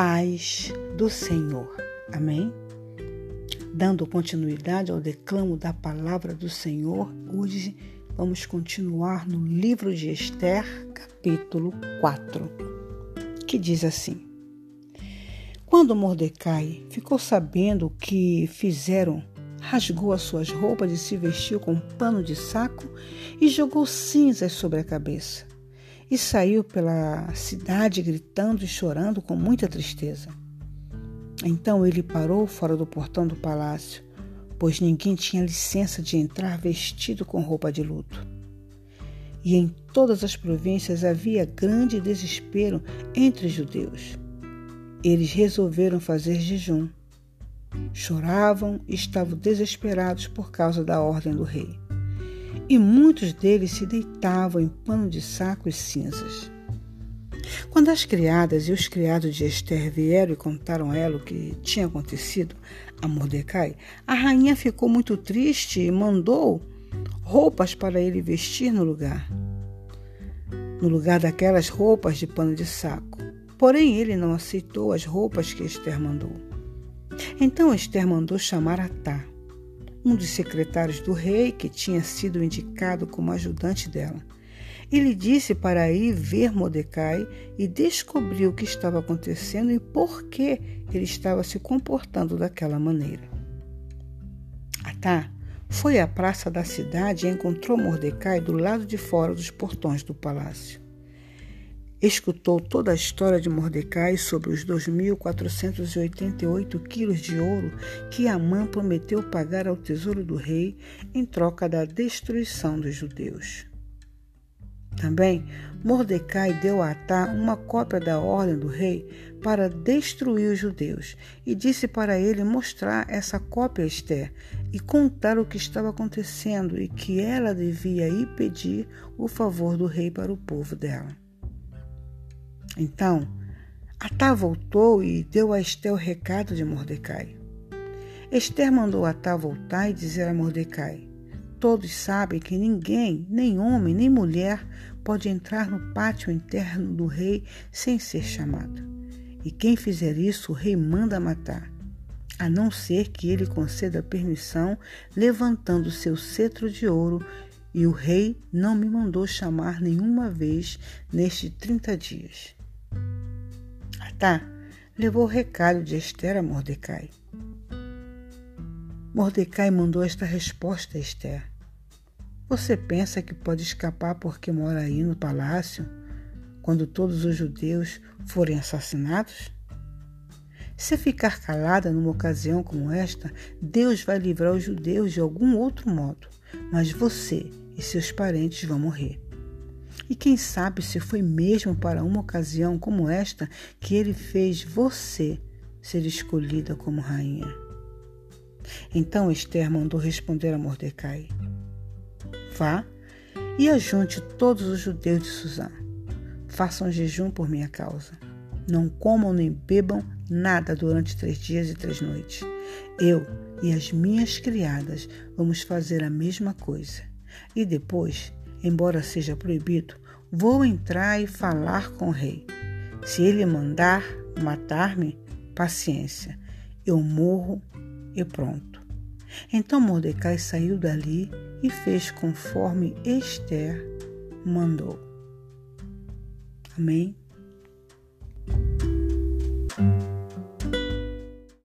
paz do Senhor. Amém? Dando continuidade ao declamo da palavra do Senhor, hoje vamos continuar no livro de Esther, capítulo 4, que diz assim: Quando Mordecai ficou sabendo o que fizeram, rasgou as suas roupas e se vestiu com pano de saco e jogou cinzas sobre a cabeça e saiu pela cidade gritando e chorando com muita tristeza. Então ele parou fora do portão do palácio, pois ninguém tinha licença de entrar vestido com roupa de luto. E em todas as províncias havia grande desespero entre os judeus. Eles resolveram fazer jejum. Choravam e estavam desesperados por causa da ordem do rei e muitos deles se deitavam em pano de saco e cinzas. Quando as criadas e os criados de Esther vieram e contaram a ela o que tinha acontecido a Mordecai, a rainha ficou muito triste e mandou roupas para ele vestir no lugar. No lugar daquelas roupas de pano de saco. Porém, ele não aceitou as roupas que Esther mandou. Então Esther mandou chamar Atá, um dos secretários do rei, que tinha sido indicado como ajudante dela. Ele disse para ir ver Mordecai e descobrir o que estava acontecendo e por que ele estava se comportando daquela maneira. Atá foi à praça da cidade e encontrou Mordecai do lado de fora dos portões do palácio escutou toda a história de Mordecai sobre os 2.488 quilos de ouro que Amã prometeu pagar ao tesouro do rei em troca da destruição dos judeus. Também Mordecai deu a Atá uma cópia da ordem do rei para destruir os judeus e disse para ele mostrar essa cópia a Esther e contar o que estava acontecendo e que ela devia ir pedir o favor do rei para o povo dela. Então, Atá voltou e deu a Esther o recado de Mordecai. Esther mandou Atá voltar e dizer a Mordecai: Todos sabem que ninguém, nem homem, nem mulher, pode entrar no pátio interno do rei sem ser chamado. E quem fizer isso, o rei manda matar, a não ser que ele conceda permissão, levantando seu cetro de ouro. E o rei não me mandou chamar nenhuma vez nestes trinta dias tá? levou o recado de Esther a Mordecai. Mordecai mandou esta resposta a Esther. Você pensa que pode escapar porque mora aí no palácio quando todos os judeus forem assassinados? Se ficar calada numa ocasião como esta, Deus vai livrar os judeus de algum outro modo, mas você e seus parentes vão morrer. E quem sabe se foi mesmo para uma ocasião como esta que ele fez você ser escolhida como rainha. Então Esther mandou responder a Mordecai: Vá e ajunte todos os judeus de Suzã. Façam jejum por minha causa. Não comam nem bebam nada durante três dias e três noites. Eu e as minhas criadas vamos fazer a mesma coisa. E depois embora seja proibido, vou entrar e falar com o rei. Se ele mandar matar-me, paciência, eu morro e pronto. Então Mordecai saiu dali e fez conforme Esther mandou. Amém?